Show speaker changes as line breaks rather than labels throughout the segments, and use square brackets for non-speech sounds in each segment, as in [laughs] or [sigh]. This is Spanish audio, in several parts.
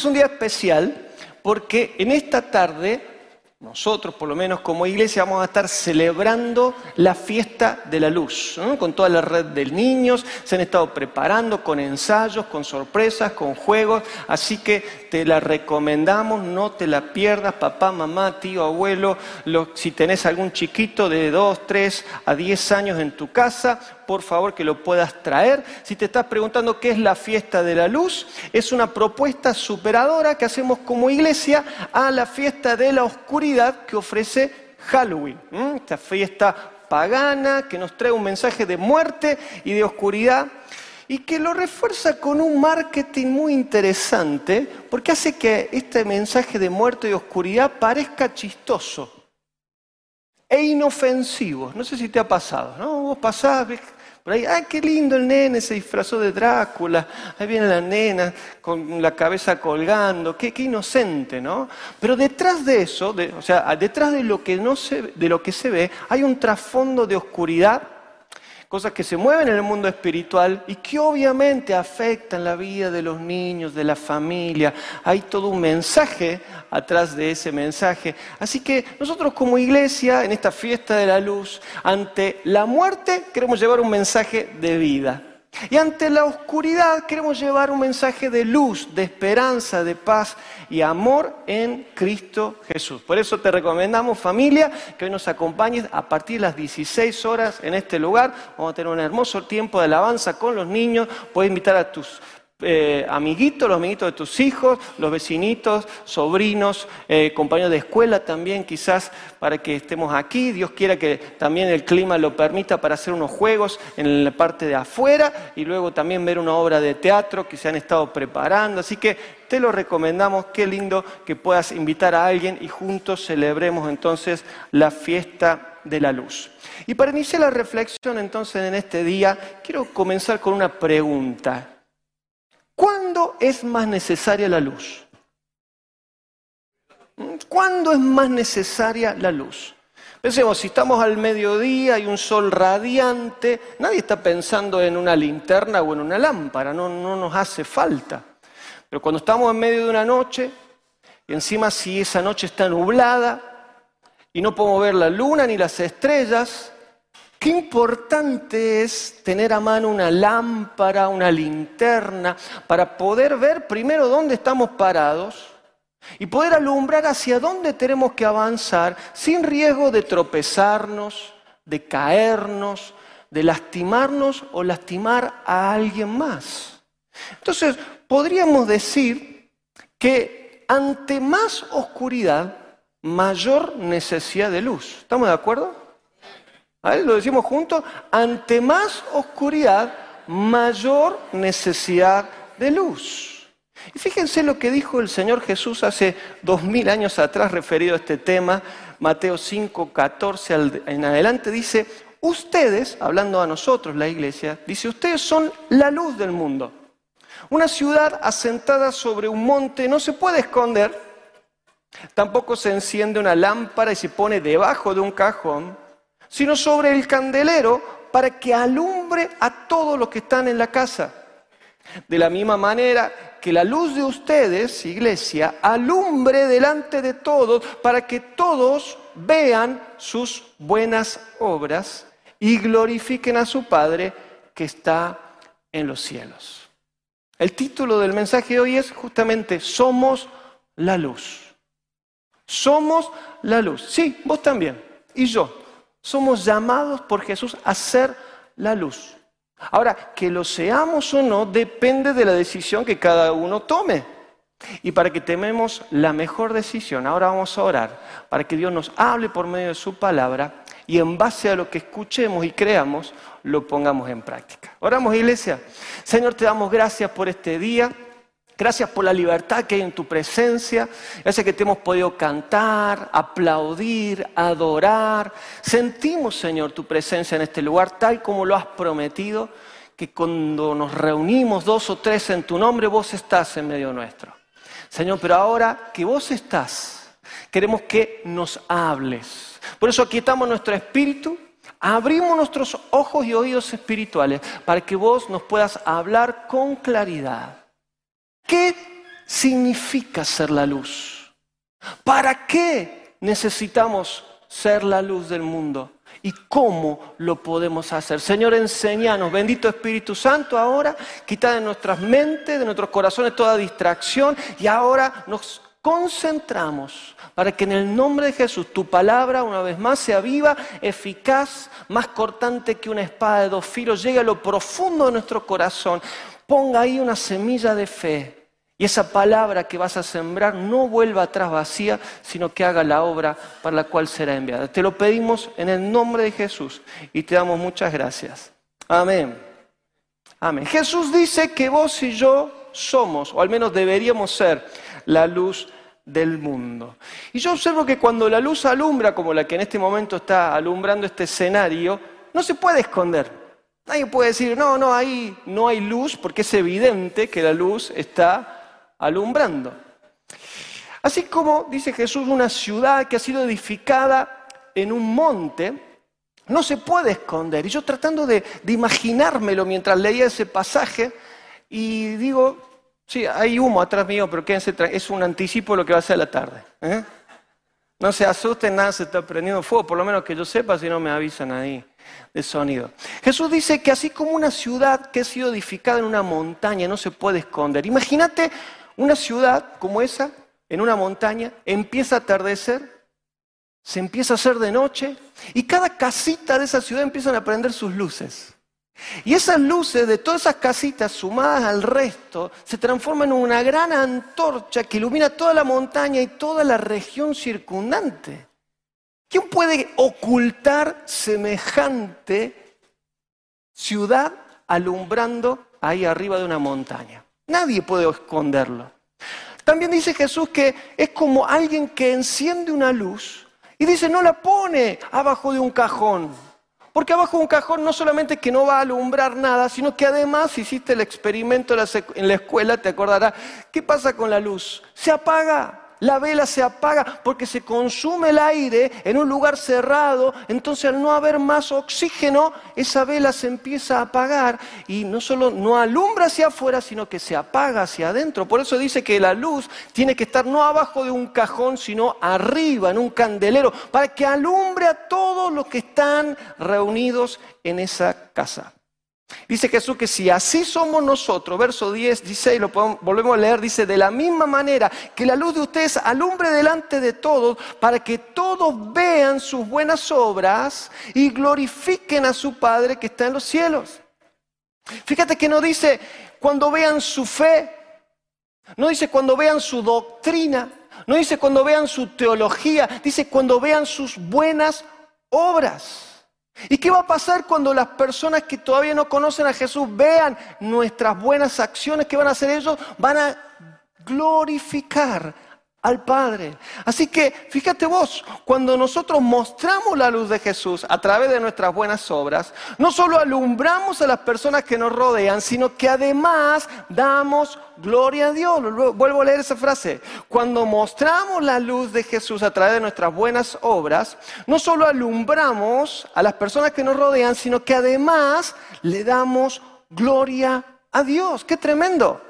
Es un día especial porque en esta tarde nosotros, por lo menos como iglesia, vamos a estar celebrando la fiesta de la luz, con toda la red de niños, se han estado preparando con ensayos, con sorpresas, con juegos, así que te la recomendamos, no te la pierdas, papá, mamá, tío, abuelo, si tenés algún chiquito de 2, 3 a 10 años en tu casa, por favor que lo puedas traer. Si te estás preguntando qué es la fiesta de la luz, es una propuesta superadora que hacemos como iglesia a la fiesta de la oscuridad que ofrece Halloween. Esta fiesta pagana que nos trae un mensaje de muerte y de oscuridad y que lo refuerza con un marketing muy interesante porque hace que este mensaje de muerte y oscuridad parezca chistoso e inofensivo. No sé si te ha pasado, ¿no? Vos pasás, por ahí, ¡ay, qué lindo el nene! Se disfrazó de Drácula. Ahí viene la nena con la cabeza colgando. Qué, qué inocente, ¿no? Pero detrás de eso, o sea, detrás de lo, que no se, de lo que se ve, hay un trasfondo de oscuridad cosas que se mueven en el mundo espiritual y que obviamente afectan la vida de los niños, de la familia. Hay todo un mensaje atrás de ese mensaje. Así que nosotros como iglesia, en esta fiesta de la luz, ante la muerte queremos llevar un mensaje de vida. Y ante la oscuridad queremos llevar un mensaje de luz, de esperanza, de paz y amor en Cristo Jesús. Por eso te recomendamos familia que hoy nos acompañes a partir de las 16 horas en este lugar. Vamos a tener un hermoso tiempo de alabanza con los niños. Puedes invitar a tus eh, amiguitos, los amiguitos de tus hijos, los vecinitos, sobrinos, eh, compañeros de escuela también, quizás para que estemos aquí. Dios quiera que también el clima lo permita para hacer unos juegos en la parte de afuera y luego también ver una obra de teatro que se han estado preparando. Así que te lo recomendamos, qué lindo que puedas invitar a alguien y juntos celebremos entonces la fiesta de la luz. Y para iniciar la reflexión entonces en este día, quiero comenzar con una pregunta. ¿Cuándo es más necesaria la luz? ¿Cuándo es más necesaria la luz? Pensemos, si estamos al mediodía y un sol radiante, nadie está pensando en una linterna o en una lámpara, no, no nos hace falta. Pero cuando estamos en medio de una noche, y encima si esa noche está nublada, y no podemos ver la luna ni las estrellas, Qué importante es tener a mano una lámpara, una linterna, para poder ver primero dónde estamos parados y poder alumbrar hacia dónde tenemos que avanzar sin riesgo de tropezarnos, de caernos, de lastimarnos o lastimar a alguien más. Entonces, podríamos decir que ante más oscuridad, mayor necesidad de luz. ¿Estamos de acuerdo? Lo decimos juntos, ante más oscuridad, mayor necesidad de luz. Y fíjense lo que dijo el Señor Jesús hace dos mil años atrás referido a este tema, Mateo 5, 14 en adelante, dice, ustedes, hablando a nosotros, la iglesia, dice, ustedes son la luz del mundo. Una ciudad asentada sobre un monte no se puede esconder, tampoco se enciende una lámpara y se pone debajo de un cajón sino sobre el candelero para que alumbre a todos los que están en la casa. De la misma manera que la luz de ustedes, iglesia, alumbre delante de todos para que todos vean sus buenas obras y glorifiquen a su Padre que está en los cielos. El título del mensaje de hoy es justamente Somos la luz. Somos la luz. Sí, vos también. Y yo. Somos llamados por Jesús a ser la luz. Ahora, que lo seamos o no depende de la decisión que cada uno tome. Y para que tememos la mejor decisión, ahora vamos a orar para que Dios nos hable por medio de su palabra y en base a lo que escuchemos y creamos, lo pongamos en práctica. Oramos, iglesia. Señor, te damos gracias por este día. Gracias por la libertad que hay en tu presencia. Gracias que te hemos podido cantar, aplaudir, adorar. Sentimos, Señor, tu presencia en este lugar tal como lo has prometido, que cuando nos reunimos dos o tres en tu nombre, vos estás en medio nuestro. Señor, pero ahora que vos estás, queremos que nos hables. Por eso aquí estamos nuestro espíritu, abrimos nuestros ojos y oídos espirituales para que vos nos puedas hablar con claridad ¿Qué significa ser la luz? ¿Para qué necesitamos ser la luz del mundo? ¿Y cómo lo podemos hacer? Señor, enséñanos, bendito Espíritu Santo, ahora quita de nuestras mentes, de nuestros corazones toda distracción y ahora nos concentramos para que en el nombre de Jesús tu palabra una vez más sea viva, eficaz, más cortante que una espada de dos filos, llegue a lo profundo de nuestro corazón, ponga ahí una semilla de fe y esa palabra que vas a sembrar no vuelva atrás vacía, sino que haga la obra para la cual será enviada. Te lo pedimos en el nombre de Jesús y te damos muchas gracias. Amén. Amén. Jesús dice que vos y yo somos, o al menos deberíamos ser, la luz del mundo. Y yo observo que cuando la luz alumbra, como la que en este momento está alumbrando este escenario, no se puede esconder. Nadie puede decir, no, no, ahí no hay luz, porque es evidente que la luz está alumbrando. Así como, dice Jesús, una ciudad que ha sido edificada en un monte, no se puede esconder. Y yo tratando de, imaginármelo mientras leía ese pasaje, y digo, sí, hay humo atrás mío, pero quédense, es un anticipo de lo que va a ser la tarde. ¿eh? No se asusten, nada se está prendiendo fuego, por lo menos que yo sepa, si no me avisan ahí de sonido. Jesús dice que así como una ciudad que ha sido edificada en una montaña no se puede esconder. Imagínate una ciudad como esa, en una montaña, empieza a atardecer, se empieza a hacer de noche y cada casita de esa ciudad empiezan a prender sus luces. Y esas luces de todas esas casitas sumadas al resto se transforman en una gran antorcha que ilumina toda la montaña y toda la región circundante. ¿Quién puede ocultar semejante ciudad alumbrando ahí arriba de una montaña? Nadie puede esconderlo. También dice Jesús que es como alguien que enciende una luz y dice no la pone abajo de un cajón. Porque abajo de un cajón no solamente que no va a alumbrar nada, sino que además hiciste el experimento en la escuela, te acordarás, ¿qué pasa con la luz? Se apaga la vela se apaga porque se consume el aire en un lugar cerrado, entonces al no haber más oxígeno, esa vela se empieza a apagar y no solo no alumbra hacia afuera, sino que se apaga hacia adentro. Por eso dice que la luz tiene que estar no abajo de un cajón, sino arriba, en un candelero, para que alumbre a todos los que están reunidos en esa casa. Dice Jesús que si así somos nosotros, verso 10, 16, lo volvemos a leer, dice, de la misma manera que la luz de ustedes alumbre delante de todos para que todos vean sus buenas obras y glorifiquen a su Padre que está en los cielos. Fíjate que no dice cuando vean su fe, no dice cuando vean su doctrina, no dice cuando vean su teología, dice cuando vean sus buenas obras. ¿Y qué va a pasar cuando las personas que todavía no conocen a Jesús vean nuestras buenas acciones? ¿Qué van a hacer ellos? Van a glorificar al Padre. Así que fíjate vos, cuando nosotros mostramos la luz de Jesús a través de nuestras buenas obras, no solo alumbramos a las personas que nos rodean, sino que además damos gloria a Dios. Vuelvo a leer esa frase. Cuando mostramos la luz de Jesús a través de nuestras buenas obras, no solo alumbramos a las personas que nos rodean, sino que además le damos gloria a Dios. ¡Qué tremendo!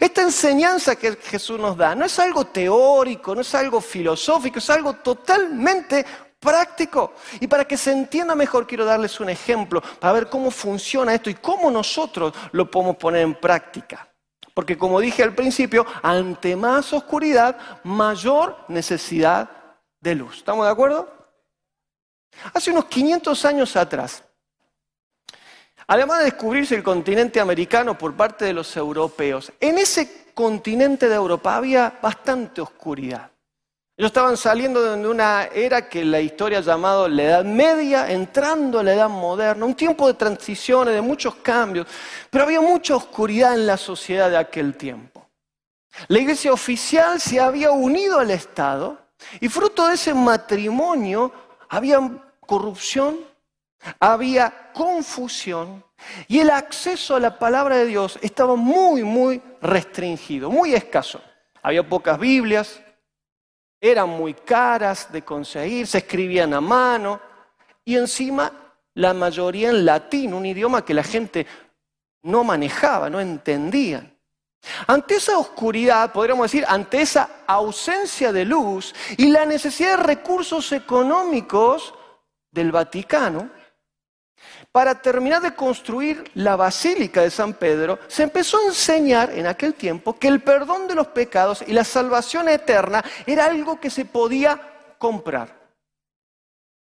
Esta enseñanza que Jesús nos da no es algo teórico, no es algo filosófico, es algo totalmente práctico. Y para que se entienda mejor, quiero darles un ejemplo para ver cómo funciona esto y cómo nosotros lo podemos poner en práctica. Porque como dije al principio, ante más oscuridad, mayor necesidad de luz. ¿Estamos de acuerdo? Hace unos 500 años atrás, Además de descubrirse el continente americano por parte de los europeos, en ese continente de Europa había bastante oscuridad. Ellos estaban saliendo de una era que la historia ha llamado la Edad Media, entrando a la Edad Moderna, un tiempo de transiciones, de muchos cambios, pero había mucha oscuridad en la sociedad de aquel tiempo. La iglesia oficial se había unido al Estado y fruto de ese matrimonio había corrupción, había confusión y el acceso a la palabra de Dios estaba muy, muy restringido, muy escaso. Había pocas Biblias, eran muy caras de conseguir, se escribían a mano y encima la mayoría en latín, un idioma que la gente no manejaba, no entendía. Ante esa oscuridad, podríamos decir, ante esa ausencia de luz y la necesidad de recursos económicos del Vaticano, para terminar de construir la Basílica de San Pedro, se empezó a enseñar en aquel tiempo que el perdón de los pecados y la salvación eterna era algo que se podía comprar.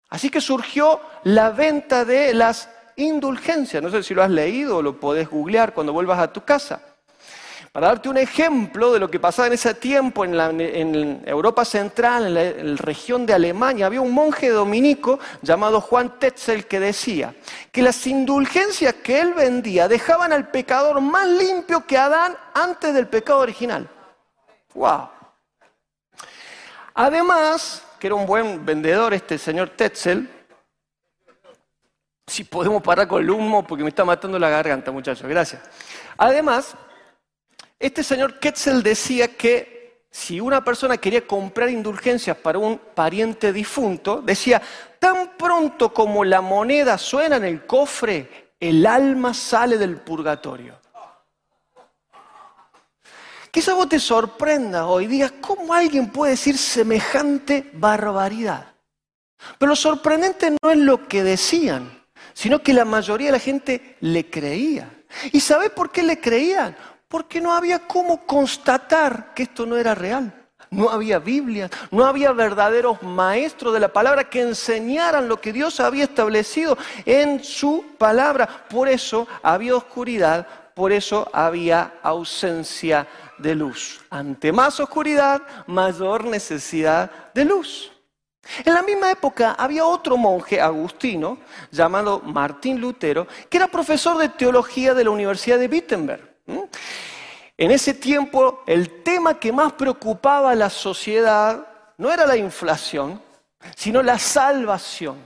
Así que surgió la venta de las indulgencias. No sé si lo has leído o lo podés googlear cuando vuelvas a tu casa. Para darte un ejemplo de lo que pasaba en ese tiempo en, la, Europa Central, en la, región de Alemania, había un monje dominico llamado Juan Tetzel que decía que las indulgencias que él vendía dejaban al pecador más limpio que Adán antes del pecado original. ¡Wow! Además, que era un buen vendedor este señor Tetzel, si podemos parar con el humo porque me está matando la garganta, muchachos, gracias. Además, este señor Ketzel decía que si una persona quería comprar indulgencias para un pariente difunto, decía, tan pronto como la moneda suena en el cofre, el alma sale del purgatorio. Quizá vos te sorprenda hoy, digas, ¿cómo alguien puede decir semejante barbaridad? Pero lo sorprendente no es lo que decían, sino que la mayoría de la gente le creía. ¿Y sabés por qué le creían? Porque no había cómo constatar que esto no era real. No había Biblia, no había verdaderos maestros de la palabra que enseñaran lo que Dios había establecido en su palabra. Por eso había oscuridad, por eso había ausencia de luz. Ante más oscuridad, mayor necesidad de luz. En la misma época había otro monje agustino llamado Martín Lutero, que era profesor de teología de la Universidad de Wittenberg. En ese tiempo el tema que más preocupaba a la sociedad no era la inflación, sino la salvación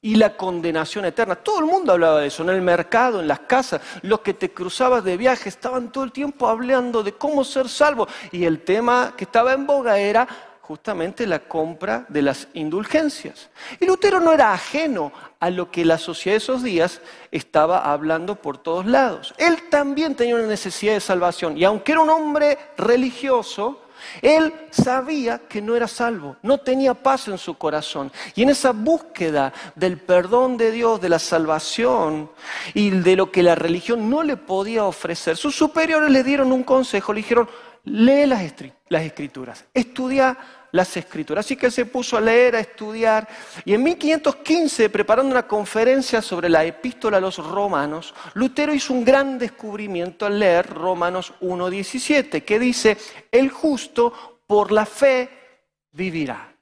y la condenación eterna. Todo el mundo hablaba de eso, en el mercado, en las casas, los que te cruzabas de viaje estaban todo el tiempo hablando de cómo ser salvo. Y el tema que estaba en boga era justamente la compra de las indulgencias. Y Lutero no era ajeno a lo que la sociedad de esos días estaba hablando por todos lados. Él también tenía una necesidad de salvación y aunque era un hombre religioso, él sabía que no era salvo, no tenía paz en su corazón. Y en esa búsqueda del perdón de Dios, de la salvación y de lo que la religión no le podía ofrecer, sus superiores le dieron un consejo, le dijeron, lee las, escrituras, estudia las escrituras. Así que se puso a leer, a estudiar, y en 1515, preparando una conferencia sobre la epístola a los romanos, Lutero hizo un gran descubrimiento al leer Romanos 1.17, que dice, el justo por la fe vivirá.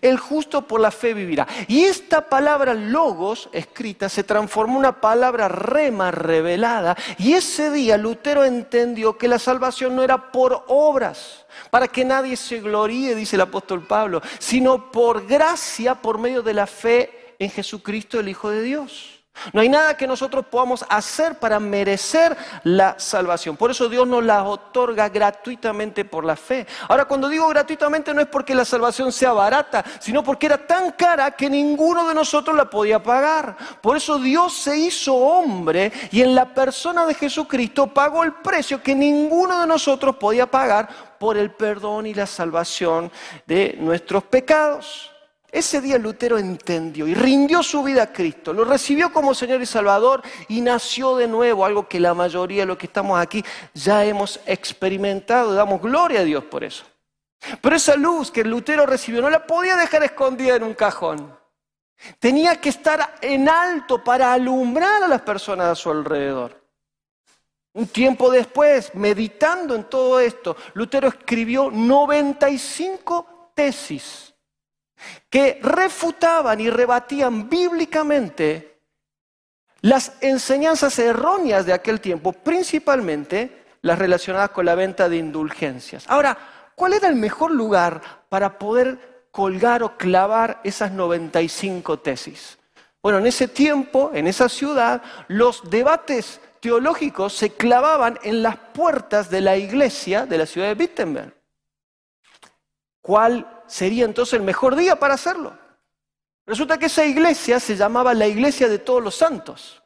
El justo por la fe vivirá. Y esta palabra logos escrita se transformó en una palabra rema revelada. Y ese día Lutero entendió que la salvación no era por obras, para que nadie se gloríe, dice el apóstol Pablo, sino por gracia, por medio de la fe en Jesucristo, el Hijo de Dios. No hay nada que nosotros podamos hacer para merecer la salvación. Por eso Dios nos la otorga gratuitamente por la fe. Ahora, cuando digo gratuitamente no es porque la salvación sea barata, sino porque era tan cara que ninguno de nosotros la podía pagar. Por eso Dios se hizo hombre y en la persona de Jesucristo pagó el precio que ninguno de nosotros podía pagar por el perdón y la salvación de nuestros pecados. Ese día Lutero entendió y rindió su vida a Cristo, lo recibió como Señor y Salvador y nació de nuevo, algo que la mayoría de los que estamos aquí ya hemos experimentado, damos gloria a Dios por eso. Pero esa luz que Lutero recibió no la podía dejar escondida en un cajón. Tenía que estar en alto para alumbrar a las personas a su alrededor. Un tiempo después, meditando en todo esto, Lutero escribió 95 tesis que refutaban y rebatían bíblicamente las enseñanzas erróneas de aquel tiempo, principalmente las relacionadas con la venta de indulgencias. Ahora, ¿cuál era el mejor lugar para poder colgar o clavar esas 95 tesis? Bueno, en ese tiempo, en esa ciudad, los debates teológicos se clavaban en las puertas de la iglesia de la ciudad de Wittenberg. ¿Cuál sería entonces el mejor día para hacerlo? Resulta que esa iglesia se llamaba la iglesia de todos los santos.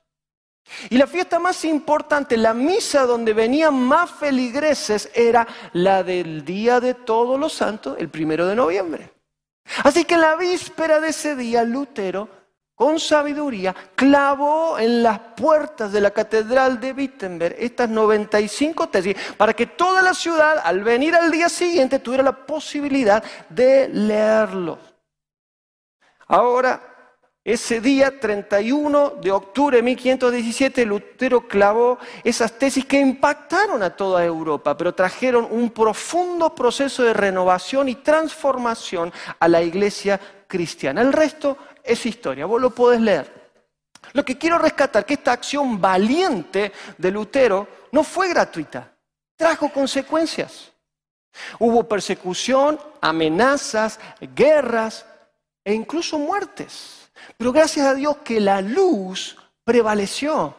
Y la fiesta más importante, la misa donde venían más feligreses, era la del Día de Todos los Santos, el primero de noviembre. Así que en la víspera de ese día, Lutero, con sabiduría, clavó en las puertas de la catedral de Wittenberg estas 95 tesis para que toda la ciudad, al venir al día siguiente, tuviera la posibilidad de leerlo. Ahora, ese día 31 de octubre de 1517 Lutero clavó esas tesis que impactaron a toda Europa, pero trajeron un profundo proceso de renovación y transformación a la iglesia cristiana. El resto es historia, vos lo podés leer. Lo que quiero rescatar que esta acción valiente de Lutero no fue gratuita, trajo consecuencias. Hubo persecución, amenazas, guerras e incluso muertes. Pero gracias a Dios que la luz prevaleció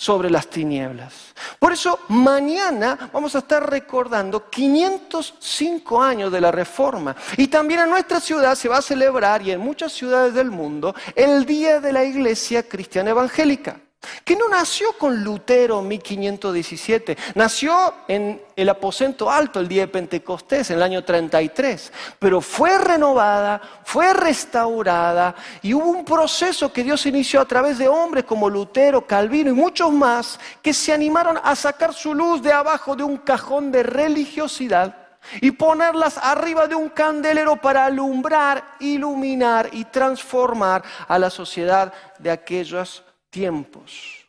sobre las tinieblas. Por eso mañana vamos a estar recordando 505 años de la Reforma. Y también en nuestra ciudad se va a celebrar, y en muchas ciudades del mundo, el Día de la Iglesia Cristiana Evangélica que no nació con Lutero en 1517, nació en el aposento alto el día de Pentecostés, en el año 33, pero fue renovada, fue restaurada y hubo un proceso que Dios inició a través de hombres como Lutero, Calvino y muchos más que se animaron a sacar su luz de abajo de un cajón de religiosidad y ponerlas arriba de un candelero para alumbrar, iluminar y transformar a la sociedad de aquellos tiempos.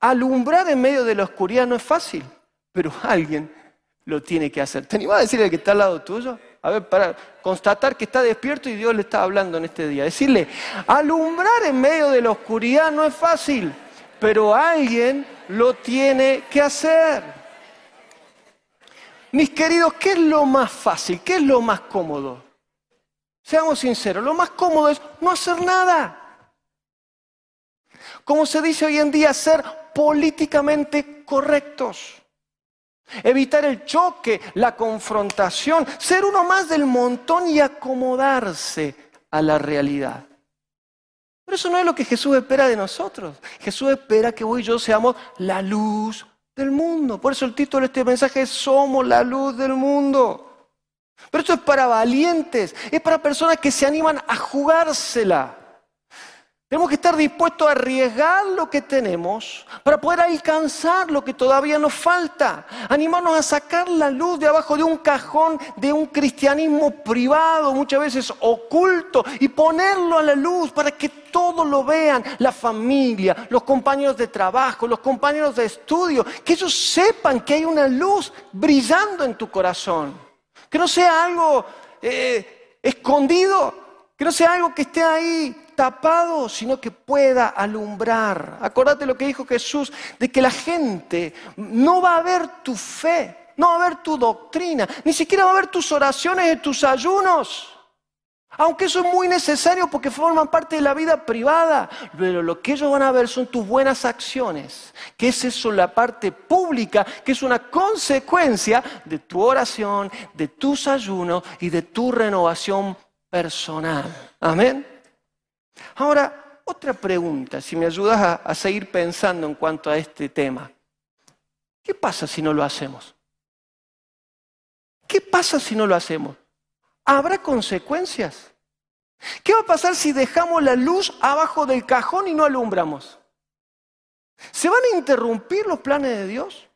Alumbrar en medio de la oscuridad no es fácil, pero [laughs] alguien lo tiene que hacer. ¿Te animás a decirle que está al lado tuyo? A ver, para constatar que está despierto y Dios le está hablando en este día. Decirle, alumbrar en medio de la oscuridad no es fácil, pero alguien lo tiene que hacer. Mis queridos, ¿qué es lo más fácil? ¿Qué es lo más cómodo? Seamos sinceros, lo más cómodo es no hacer nada como se dice hoy en día, ser políticamente correctos. Evitar el choque, la confrontación, ser uno más del montón y acomodarse a la realidad. Pero eso no es lo que Jesús espera de nosotros. Jesús espera que vos y yo seamos la luz del mundo. Por eso el título de este mensaje es Somos la luz del mundo. Pero esto es para valientes, es para personas que se animan a jugársela. Tenemos que estar dispuestos a arriesgar lo que tenemos para poder alcanzar lo que todavía nos falta. Animarnos a sacar la luz de abajo de un cajón de un cristianismo privado, muchas veces oculto, y ponerlo a la luz para que todos lo vean, la familia, los compañeros de trabajo, los compañeros de estudio, que ellos sepan que hay una luz brillando en tu corazón. Que no sea algo eh, escondido, que no sea algo que esté ahí tapado, sino que pueda alumbrar. Acordate lo que dijo Jesús, de que la gente no va a ver tu fe, no va a ver tu doctrina, ni siquiera va a ver tus oraciones y tus ayunos. Aunque eso es muy necesario porque forman parte de la vida privada, pero lo que ellos van a ver son tus buenas acciones, que es eso la parte pública, que es una consecuencia de tu oración, de tus ayunos y de tu renovación personal. Amén. Ahora, otra pregunta, si me ayudas a, seguir pensando en cuanto a este tema. ¿Qué pasa si no lo hacemos? ¿Qué pasa si no lo hacemos? ¿Habrá consecuencias? ¿Qué va a pasar si dejamos la luz abajo del cajón y no alumbramos? ¿Se van a interrumpir los planes de Dios?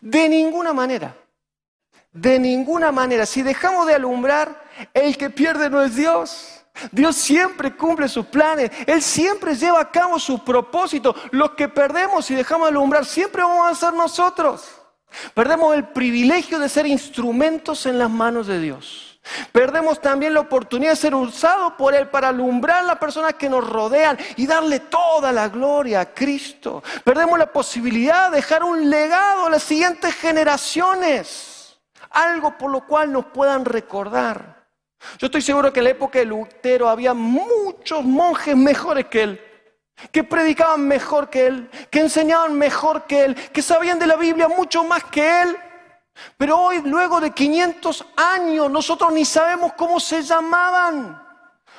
De ninguna manera. De ninguna manera. Si dejamos de alumbrar, el que pierde no es Dios. Dios siempre cumple sus planes, Él siempre lleva a cabo sus propósitos. Los que perdemos y dejamos de alumbrar siempre vamos a ser nosotros. Perdemos el privilegio de ser instrumentos en las manos de Dios. Perdemos también la oportunidad de ser usados por Él para alumbrar a las personas que nos rodean y darle toda la gloria a Cristo. Perdemos la posibilidad de dejar un legado a las siguientes generaciones. Algo por lo cual nos puedan recordar. Yo estoy seguro que en la época de Lutero había muchos monjes mejores que él, que predicaban mejor que él, que enseñaban mejor que él, que sabían de la Biblia mucho más que él. Pero hoy, luego de 500 años, nosotros ni sabemos cómo se llamaban.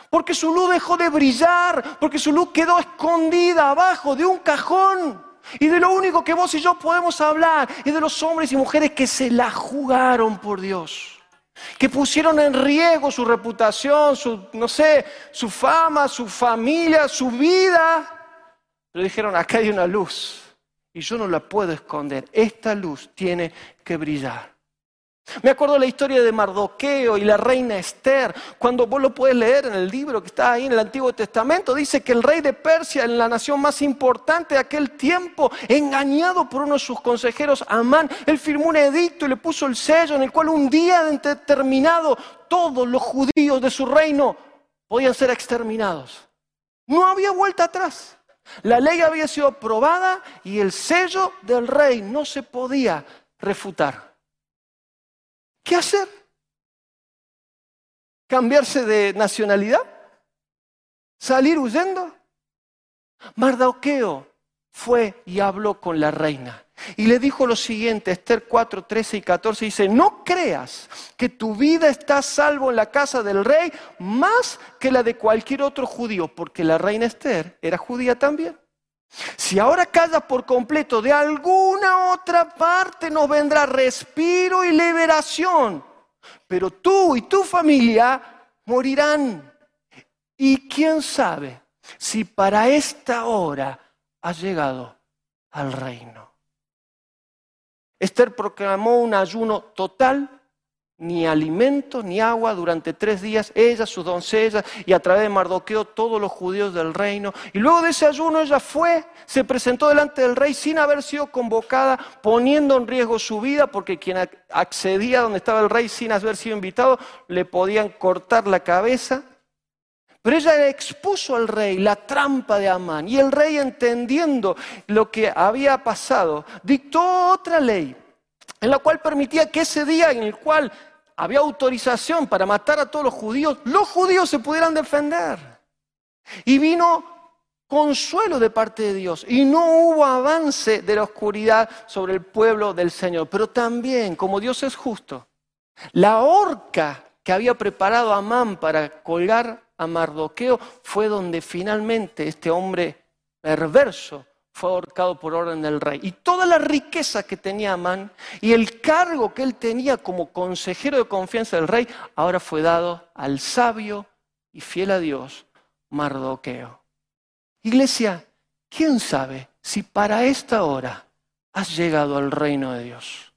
porque su luz dejó de brillar, porque su luz quedó escondida abajo de un cajón. Y de lo único que vos y yo podemos hablar es de los hombres y mujeres que se la jugaron por Dios, que pusieron en riesgo su reputación, su, no sé, su fama, su familia, su vida. Pero dijeron, acá hay una luz y yo no la puedo esconder. Esta luz tiene que brillar. Me acuerdo la historia de Mardoqueo y la reina Esther, cuando vos lo puedes leer en el libro que está ahí en el Antiguo Testamento, dice que el rey de Persia, en la nación más importante de aquel tiempo, engañado por uno de sus consejeros, Amán, él firmó un edicto y le puso el sello en el cual un día determinado todos los judíos de su reino podían ser exterminados. No había vuelta atrás. La ley había sido aprobada y el sello del rey no se podía refutar. ¿Qué hacer? ¿Cambiarse de nacionalidad? ¿Salir huyendo? Mardoqueo fue y habló con la reina. Y le dijo lo siguiente, Esther 4, 13 y 14, dice, no creas que tu vida está salvo en la casa del rey más que la de cualquier otro judío, porque la reina Esther era judía también. Si ahora callas por completo, de alguna otra parte nos vendrá respiro y liberación. Pero tú y tu familia morirán. Y quién sabe si para esta hora has llegado al reino. Esther proclamó un ayuno total ni alimento ni agua durante tres días, ella, sus doncellas y a través de Mardoqueo todos los judíos del reino. Y luego de ese ayuno ella fue, se presentó delante del rey sin haber sido convocada, poniendo en riesgo su vida, porque quien accedía donde estaba el rey sin haber sido invitado, le podían cortar la cabeza. Pero ella expuso al rey la trampa de Amán y el rey entendiendo lo que había pasado, dictó otra ley en la cual permitía que ese día en el cual había autorización para matar a todos los judíos, los judíos se pudieran defender. Y vino consuelo de parte de Dios y no hubo avance de la oscuridad sobre el pueblo del Señor. Pero también, como Dios es justo, la horca que había preparado Amán para colgar a Mardoqueo fue donde finalmente este hombre perverso fue ahorcado por orden del rey. Y toda la riqueza que tenía Amán y el cargo que él tenía como consejero de confianza del rey, ahora fue dado al sabio y fiel a Dios, Mardoqueo. Iglesia, ¿quién sabe si para esta hora has llegado al reino de Dios?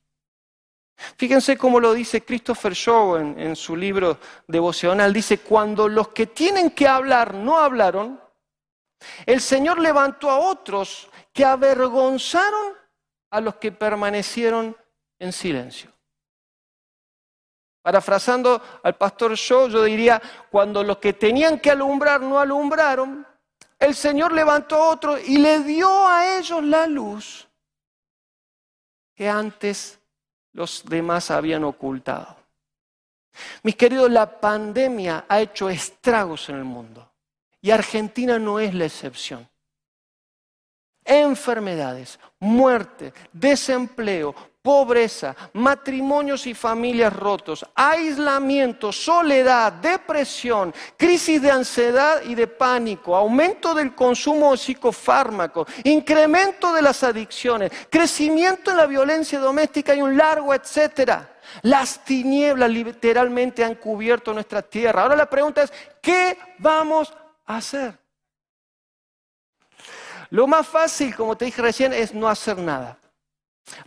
Fíjense cómo lo dice Christopher Shaw en, en su libro devocional. Dice, cuando los que tienen que hablar no hablaron, el Señor levantó a otros que avergonzaron a los que permanecieron en silencio. Parafrasando al pastor Shaw, yo diría, cuando los que tenían que alumbrar no alumbraron, el Señor levantó a otros y le dio a ellos la luz que antes los demás habían ocultado. Mis queridos, la pandemia ha hecho estragos en el mundo. Y Argentina no es la excepción. Enfermedades, muerte, desempleo, pobreza, matrimonios y familias rotos, aislamiento, soledad, depresión, crisis de ansiedad y de pánico, aumento del consumo de psicofármacos, incremento de las adicciones, crecimiento en la violencia doméstica y un largo etcétera. Las tinieblas literalmente han cubierto nuestra tierra. Ahora la pregunta es, ¿qué vamos a hacer. Lo más fácil, como te dije recién, es no hacer nada.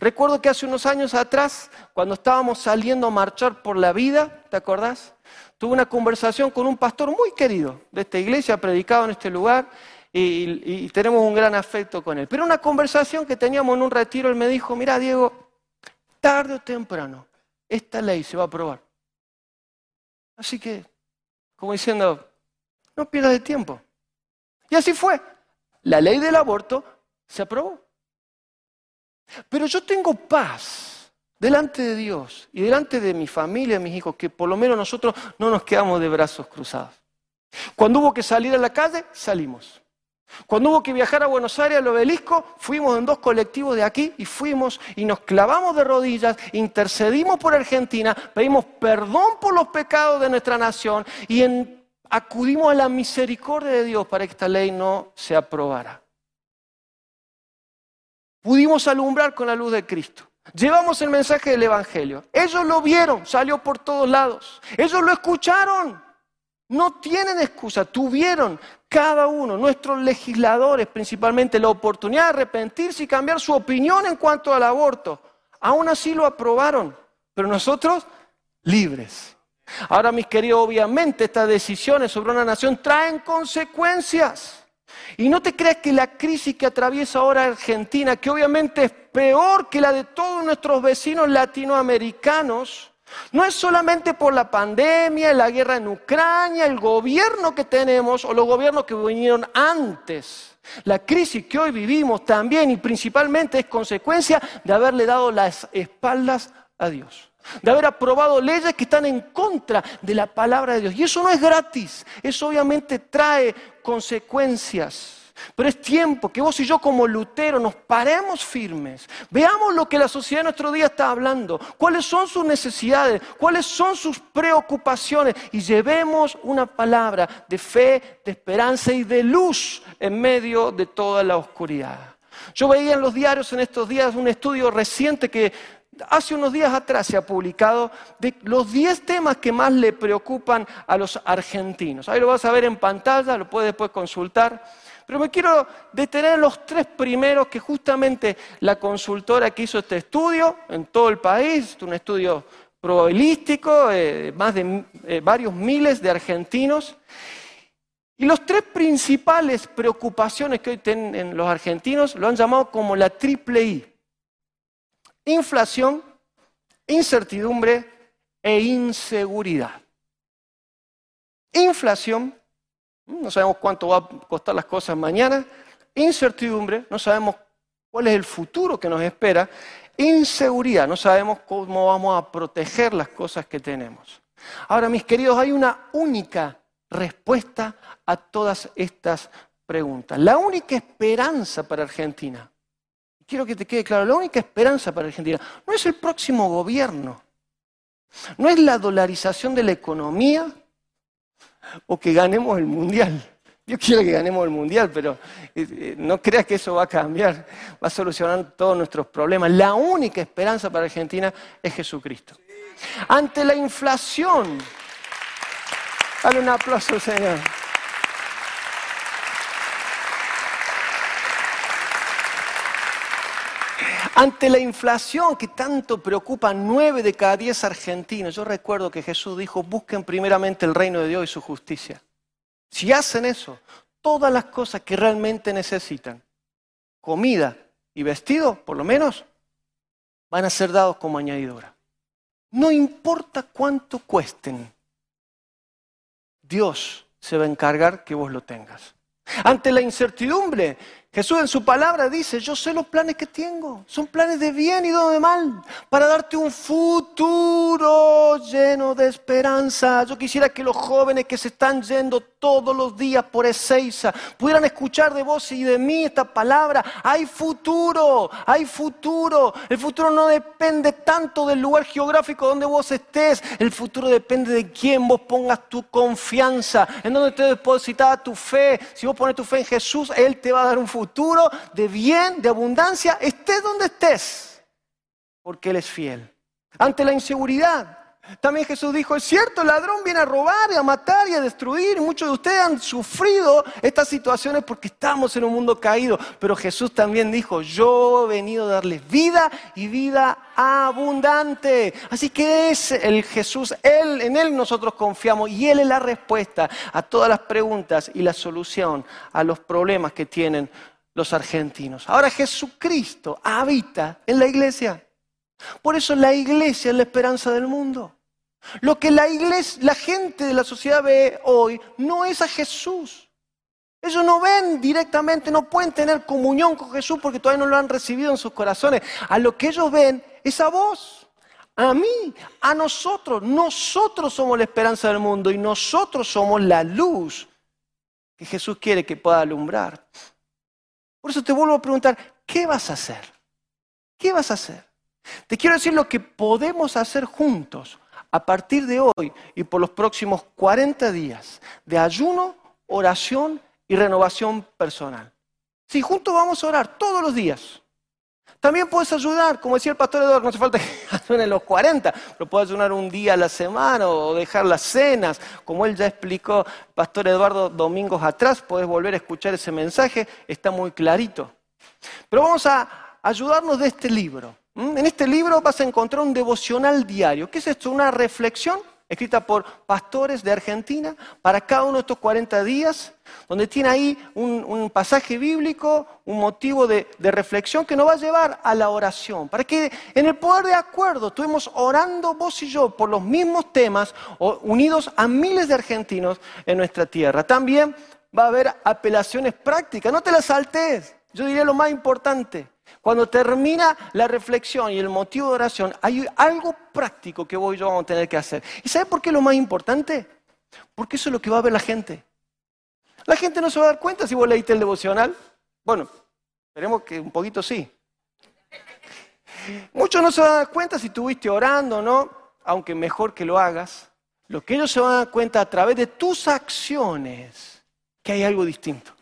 Recuerdo que hace unos años atrás, cuando estábamos saliendo a marchar por la vida, ¿te acordás? Tuve una conversación con un pastor muy querido de esta iglesia, predicado en este lugar, y, tenemos un gran afecto con él. Pero una conversación que teníamos en un retiro, él me dijo, mira Diego, tarde o temprano, esta ley se va a aprobar. Así que, como diciendo, no pierdas el tiempo. Y así fue. La ley del aborto se aprobó. Pero yo tengo paz delante de Dios y delante de mi familia, mis hijos, que por lo menos nosotros no nos quedamos de brazos cruzados. Cuando hubo que salir a la calle, salimos. Cuando hubo que viajar a Buenos Aires, al obelisco, fuimos en dos colectivos de aquí y fuimos y nos clavamos de rodillas, intercedimos por Argentina, pedimos perdón por los pecados de nuestra nación y en acudimos a la misericordia de Dios para que esta ley no se aprobara. Pudimos alumbrar con la luz de Cristo. Llevamos el mensaje del Evangelio. Ellos lo vieron, salió por todos lados. Ellos lo escucharon. No tienen excusa, tuvieron cada uno, nuestros legisladores principalmente, la oportunidad de arrepentirse y cambiar su opinión en cuanto al aborto. Aún así lo aprobaron, pero nosotros libres. Ahora, mis queridos, obviamente estas decisiones sobre una nación traen consecuencias. Y no te creas que la crisis que atraviesa ahora Argentina, que obviamente es peor que la de todos nuestros vecinos latinoamericanos, no es solamente por la pandemia, la guerra en Ucrania, el gobierno que tenemos o los gobiernos que vinieron antes. La crisis que hoy vivimos también y principalmente es consecuencia de haberle dado las espaldas a Dios. De haber aprobado leyes que están en contra de la palabra de Dios. Y eso no es gratis. Eso obviamente trae consecuencias. Pero es tiempo que vos y yo como Lutero nos paremos firmes, veamos lo que la sociedad de nuestro día está hablando, cuáles son sus necesidades, cuáles son sus preocupaciones y llevemos una palabra de fe, de esperanza y de luz en medio de toda la oscuridad. Yo veía en los diarios en estos días un estudio reciente que hace unos días atrás se ha publicado de los 10 temas que más le preocupan a los argentinos. Ahí lo vas a ver en pantalla, lo puedes después consultar. Pero me quiero detener en los tres primeros que justamente la consultora que hizo este estudio en todo el país, un estudio probabilístico, eh, más de eh, varios miles de argentinos. Y los tres principales preocupaciones que hoy tienen los argentinos lo han llamado como la triple I. Inflación, incertidumbre e inseguridad. Inflación, no sabemos cuánto va a costar las cosas mañana, incertidumbre, no sabemos cuál es el futuro que nos espera, inseguridad, no sabemos cómo vamos a proteger las cosas que tenemos. Ahora, mis queridos, hay una única respuesta a todas estas preguntas. La única esperanza para Argentina, quiero que te quede claro, la única esperanza para Argentina no es el próximo gobierno, no es la dolarización de la economía, o que ganemos el mundial. Yo quiero que ganemos el mundial, pero eh, eh, no creas que eso va a cambiar, va a solucionar todos nuestros problemas. La única esperanza para Argentina es Jesucristo. Ante la inflación, dale un aplauso, Señor. Ante la inflación que tanto preocupa a nueve de cada diez argentinos, yo recuerdo que Jesús dijo, busquen primeramente el reino de Dios y su justicia. Si hacen eso, todas las cosas que realmente necesitan, comida y vestido, por lo menos, van a ser dados como añadidura. No importa cuánto cuesten, Dios se va a encargar que vos lo tengas. Ante la incertidumbre, Jesús en su palabra dice, yo sé los planes que tengo, son planes de bien y de mal, para darte un futuro lleno de esperanza. Yo quisiera que los jóvenes que se están yendo todos los días por Ezeiza pudieran escuchar de vos y de mí esta palabra. Hay futuro, hay futuro. El futuro no depende tanto del lugar geográfico donde vos estés, el futuro depende de quién vos pongas tu confianza, en donde te depositada tu fe. Si vos pones tu fe en Jesús, Él te va a dar un futuro futuro de bien, de abundancia, estés donde estés, porque Él es fiel. Ante la inseguridad, también Jesús dijo, es cierto, el ladrón viene a robar y a matar y a destruir. Muchos de ustedes han sufrido estas situaciones porque estamos en un mundo caído. Pero Jesús también dijo, yo he venido a darles vida y vida abundante. Así que es el Jesús, Él, en Él nosotros confiamos y Él es la respuesta a todas las preguntas y la solución a los problemas que tienen los argentinos. Ahora Jesucristo habita en la iglesia. Por eso la iglesia es la esperanza del mundo. Lo que la iglesia, la gente de la sociedad ve hoy no es a Jesús. Ellos no ven directamente, no pueden tener comunión con Jesús porque todavía no lo han recibido en sus corazones. A lo que ellos ven es a vos, a mí, a nosotros. Nosotros somos la esperanza del mundo y nosotros somos la luz que Jesús quiere que pueda alumbrar. Por eso te vuelvo a preguntar, ¿qué vas a hacer? ¿Qué vas a hacer? Te quiero decir lo que podemos hacer juntos a partir de hoy y por los próximos 40 días de ayuno, oración y renovación personal. Sí, juntos vamos a orar todos los días. También puedes ayudar, como decía el pastor Eduardo, no hace falta [laughs] que ayunen los 40, pero puedes ayunar un día a la semana o dejar las cenas, como él ya explicó, pastor Eduardo domingos atrás, puedes volver a escuchar ese mensaje, está muy clarito. Pero vamos a ayudarnos de este libro. En este libro vas a encontrar un devocional diario. ¿Qué es esto? Una reflexión escrita por pastores de Argentina para cada uno de estos 40 días, donde tiene ahí un, pasaje bíblico, un motivo de, reflexión que nos va a llevar a la oración, para que en el poder de acuerdo estuvimos orando vos y yo por los mismos temas, unidos a miles de argentinos en nuestra tierra. También va a haber apelaciones prácticas, no te las saltes, yo diría lo más importante. Cuando termina la reflexión y el motivo de oración, hay algo práctico que vos y yo vamos a tener que hacer. ¿Y sabes por qué es lo más importante? Porque eso es lo que va a ver la gente. La gente no se va a dar cuenta si vos leíste el devocional. Bueno, esperemos que un poquito sí. Muchos no se van a dar cuenta si estuviste orando o no, aunque mejor que lo hagas. Lo que ellos se van a dar cuenta a través de tus acciones, que hay algo distinto.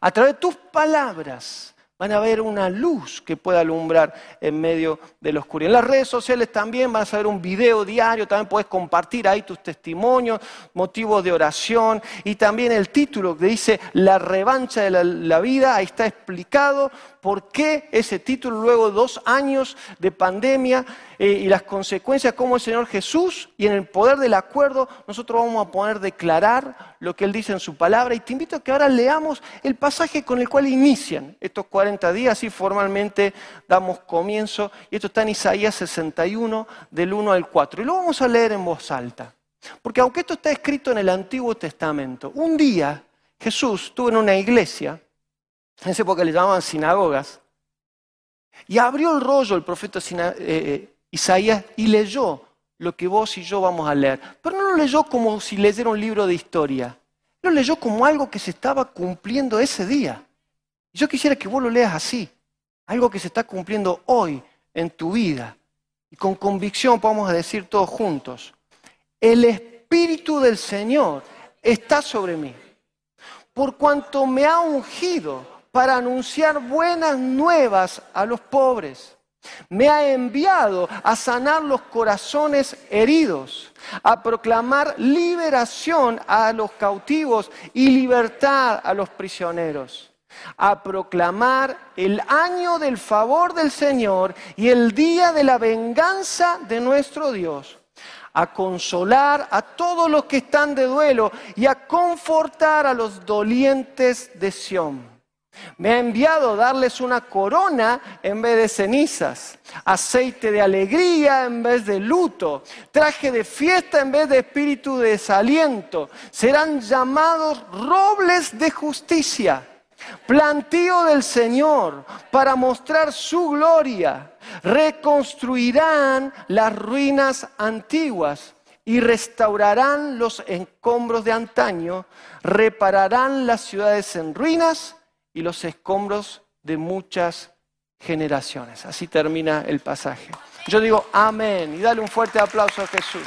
A través de tus palabras, van a ver una luz que pueda alumbrar en medio de la oscuridad. En las redes sociales también vas a ver un video diario, también puedes compartir ahí tus testimonios, motivos de oración y también el título que dice La revancha de la, vida, ahí está explicado por qué ese título luego de dos años de pandemia y las consecuencias como el Señor Jesús y en el poder del acuerdo nosotros vamos a poder declarar lo que Él dice en su palabra. Y te invito a que ahora leamos el pasaje con el cual inician estos 40 días y formalmente damos comienzo. Y esto está en Isaías 61 del 1 al 4 y lo vamos a leer en voz alta. Porque aunque esto está escrito en el Antiguo Testamento, un día Jesús estuvo en una iglesia en esa época le llamaban sinagogas, y abrió el rollo el profeta eh, eh, Isaías y leyó lo que vos y yo vamos a leer. Pero no lo leyó como si leyera un libro de historia, lo leyó como algo que se estaba cumpliendo ese día. Yo quisiera que vos lo leas así, algo que se está cumpliendo hoy en tu vida. Y con convicción podemos decir todos juntos, el Espíritu del Señor está sobre mí, por cuanto me ha ungido para anunciar buenas nuevas a los pobres. Me ha enviado a sanar los corazones heridos, a proclamar liberación a los cautivos y libertad a los prisioneros, a proclamar el año del favor del Señor y el día de la venganza de nuestro Dios, a consolar a todos los que están de duelo y a confortar a los dolientes de Sión me ha enviado a darles una corona en vez de cenizas, aceite de alegría en vez de luto, traje de fiesta en vez de espíritu de desaliento. Serán llamados robles de justicia, plantío del Señor para mostrar su gloria. Reconstruirán las ruinas antiguas y restaurarán los escombros de antaño, repararán las ciudades en ruinas y los escombros de muchas generaciones. Así termina el pasaje. Yo digo amén y dale un fuerte aplauso a Jesús.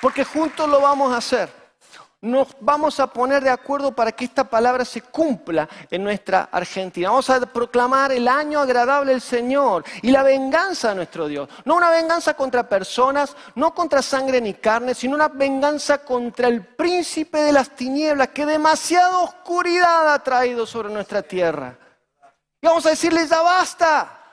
Porque juntos lo vamos a hacer nos vamos a poner de acuerdo para que esta palabra se cumpla en nuestra Argentina. Vamos a proclamar el año agradable del Señor y la venganza de nuestro Dios. No una venganza contra personas, no contra sangre ni carne, sino una venganza contra el príncipe de las tinieblas que demasiada oscuridad ha traído sobre nuestra tierra. Y vamos a decirle, ya basta.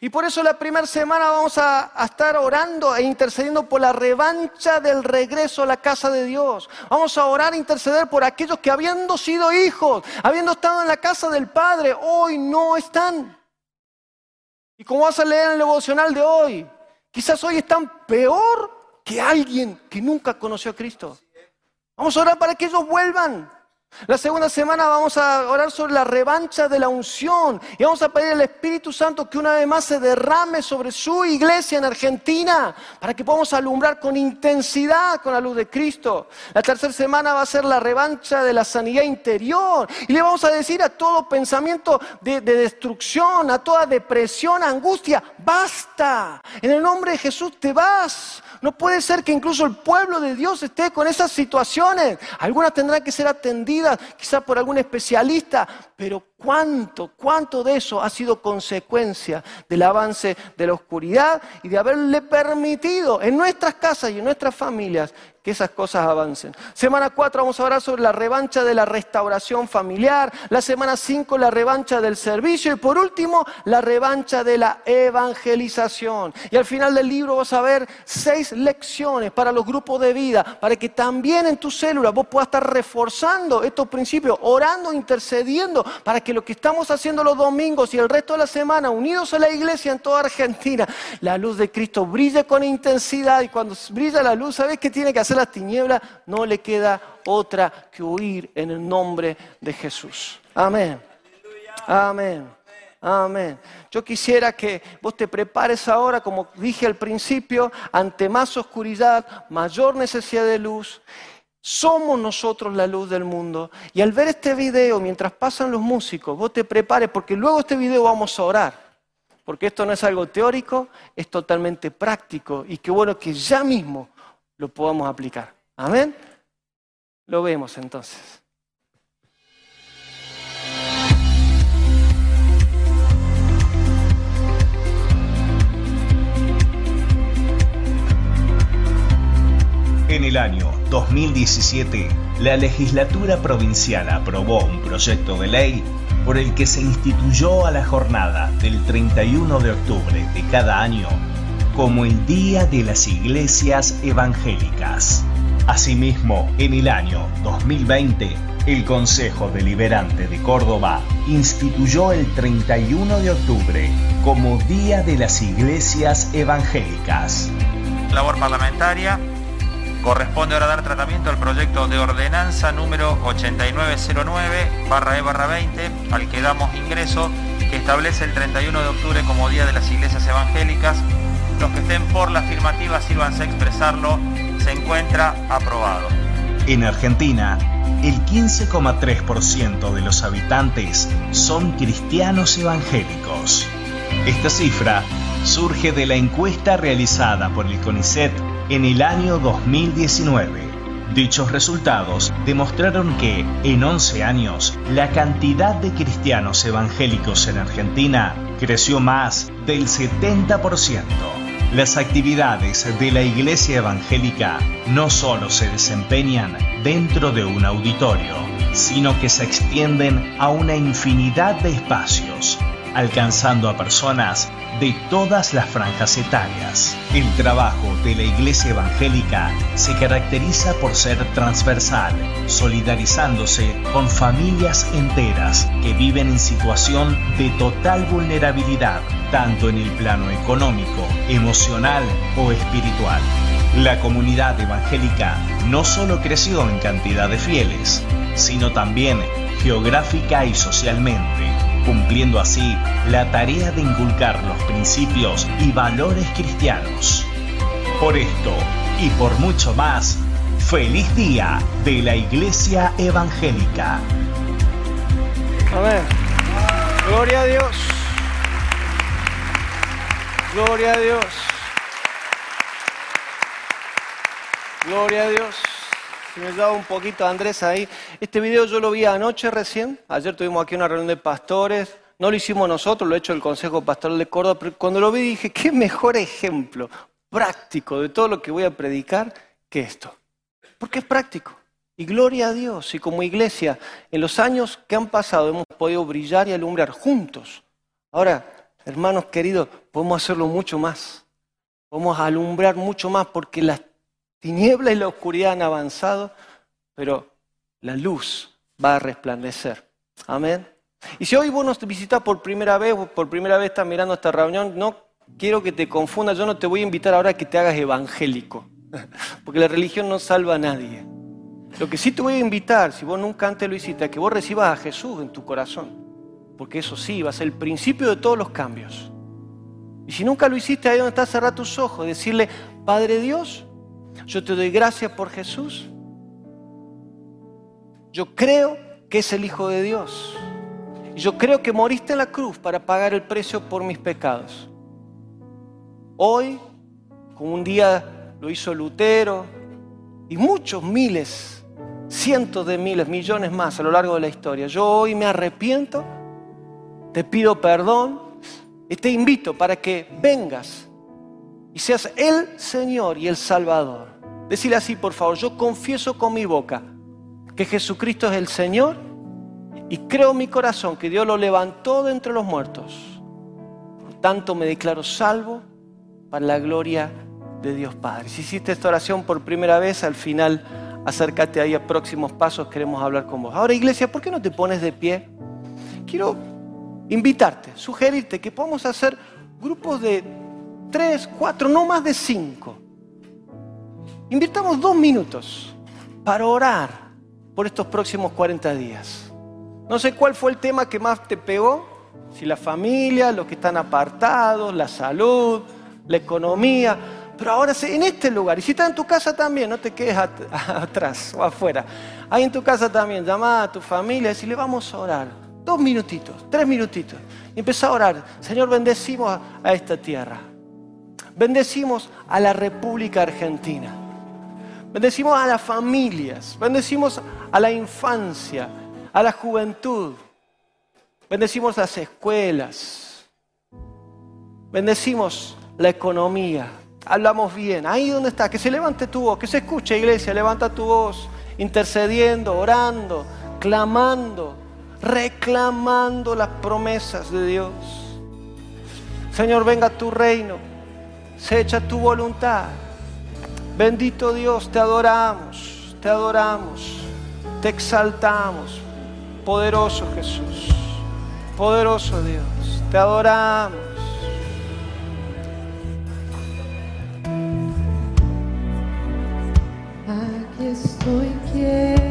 Y por eso la primera semana vamos a, estar orando e intercediendo por la revancha del regreso a la casa de Dios. Vamos a orar e interceder por aquellos que habiendo sido hijos, habiendo estado en la casa del Padre, hoy no están. Y como vas a leer en el devocional de hoy, quizás hoy están peor que alguien que nunca conoció a Cristo. Vamos a orar para que ellos vuelvan. La segunda semana vamos a orar sobre la revancha de la unción y vamos a pedir al Espíritu Santo que una vez más se derrame sobre su iglesia en Argentina para que podamos alumbrar con intensidad con la luz de Cristo. La tercera semana va a ser la revancha de la sanidad interior y le vamos a decir a todo pensamiento de, de destrucción, a toda depresión, angustia, basta. En el nombre de Jesús te vas. No puede ser que incluso el pueblo de Dios esté con esas situaciones. Algunas tendrán que ser atendidas quizás por algún especialista, pero ¿cuánto, cuánto de eso ha sido consecuencia del avance de la oscuridad y de haberle permitido en nuestras casas y en nuestras familias que esas cosas avancen. Semana 4 vamos a hablar sobre la revancha de la restauración familiar, la semana 5 la revancha del servicio y por último la revancha de la evangelización. Y al final del libro vas a ver seis lecciones para los grupos de vida, para que también en tu célula vos puedas estar reforzando estos principios, orando, intercediendo, para que lo que estamos haciendo los domingos y el resto de la semana, unidos a la iglesia en toda Argentina, la luz de Cristo brille con intensidad y cuando brilla la luz, ¿sabes qué tiene que hacer? las tinieblas, no le queda otra que huir en el nombre de Jesús. Amén. Amén. Amén. Yo quisiera que vos te prepares ahora, como dije al principio, ante más oscuridad, mayor necesidad de luz. Somos nosotros la luz del mundo. Y al ver este video, mientras pasan los músicos, vos te prepares, porque luego este video vamos a orar. Porque esto no es algo teórico, es totalmente práctico. Y qué bueno que ya mismo lo podamos aplicar. Amén. Lo vemos entonces.
En el año 2017, la legislatura provincial aprobó un proyecto de ley por el que se instituyó a la jornada del 31 de octubre de cada año como el Día de las Iglesias Evangélicas. Asimismo, en el año 2020, el Consejo Deliberante de Córdoba instituyó el 31 de octubre como Día de las Iglesias Evangélicas.
Labor parlamentaria. Corresponde ahora dar tratamiento al proyecto de ordenanza número 8909 barra E barra 20, al que damos ingreso, que establece el 31 de octubre como Día de las Iglesias Evangélicas los que estén por la afirmativa sírvanse a expresarlo. Se encuentra aprobado.
En Argentina, el 15,3% de los habitantes son cristianos evangélicos. Esta cifra surge de la encuesta realizada por el CONICET en el año 2019. Dichos resultados demostraron que, en 11 años, la cantidad de cristianos evangélicos en Argentina creció más del 70%. Las actividades de la Iglesia Evangélica no solo se desempeñan dentro de un auditorio, sino que se extienden a una infinidad de espacios, alcanzando a personas de todas las franjas etarias. El trabajo de la Iglesia Evangélica se caracteriza por ser transversal, solidarizándose con familias enteras que viven en situación de total vulnerabilidad, tanto en el plano económico, emocional o espiritual. La comunidad evangélica no solo creció en cantidad de fieles, sino también geográfica y socialmente cumpliendo así la tarea de inculcar los principios y valores cristianos. Por esto y por mucho más, feliz día de la Iglesia Evangélica.
Amén. Gloria a Dios. Gloria a Dios. Gloria a Dios. Si me daba un poquito Andrés ahí. Este video yo lo vi anoche recién. Ayer tuvimos aquí una reunión de pastores. No lo hicimos nosotros, lo ha hecho el Consejo Pastoral de Córdoba. Pero cuando lo vi dije, qué mejor ejemplo práctico de todo lo que voy a predicar que esto. Porque es práctico. Y gloria a Dios. Y como iglesia, en los años que han pasado hemos podido brillar y alumbrar juntos. Ahora, hermanos queridos, podemos hacerlo mucho más. Podemos alumbrar mucho más porque las tiniebla y la oscuridad han avanzado, pero la luz va a resplandecer. Amén. Y si hoy vos nos visitas por primera vez, por primera vez estás mirando esta reunión, no quiero que te confundas, yo no te voy a invitar ahora a que te hagas evangélico, [laughs] porque la religión no salva a nadie. Lo que sí te voy a invitar, si vos nunca antes lo hiciste, a que vos recibas a Jesús en tu corazón. Porque eso sí, va a ser el principio de todos los cambios. Y si nunca lo hiciste, ahí donde estás, cerrar tus ojos, decirle, Padre Dios, yo te doy gracias por Jesús. Yo creo que es el Hijo de Dios. Yo creo que moriste en la cruz para pagar el precio por mis pecados. Hoy, como un día lo hizo Lutero, y muchos miles, cientos de miles, millones más a lo largo de la historia, yo hoy me arrepiento, te pido perdón y te invito para que vengas y seas el Señor y el Salvador. Decirle así, por favor, yo confieso con mi boca que Jesucristo es el Señor y creo en mi corazón que Dios lo levantó de entre los muertos. Por tanto, me declaro salvo para la gloria de Dios Padre. Si hiciste esta oración por primera vez, al final acércate ahí a próximos pasos, queremos hablar con vos. Ahora, iglesia, ¿por qué no te pones de pie? Quiero invitarte, sugerirte que podamos hacer grupos de tres, cuatro, no más de cinco. Invirtamos dos minutos para orar por estos próximos 40 días. No sé cuál fue el tema que más te pegó, si la familia, los que están apartados, la salud, la economía, pero ahora en este lugar, y si estás en tu casa también, no te quedes [laughs] atrás o afuera, ahí en tu casa también, llama a tu familia y le vamos a orar dos minutitos, tres minutitos. Y empezó a orar. Señor, bendecimos a esta tierra. Bendecimos a la República Argentina. Bendecimos a las familias. Bendecimos a la infancia, a la juventud. Bendecimos las escuelas. Bendecimos la economía. Hablamos bien. Ahí donde está. Que se levante tu voz. Que se escuche, iglesia. Levanta tu voz. Intercediendo, orando, clamando reclamando las promesas de Dios. Señor, venga tu reino, se echa tu voluntad. Bendito Dios, te adoramos, te adoramos, te exaltamos. Poderoso Jesús, poderoso Dios, te adoramos.
Aquí estoy quieto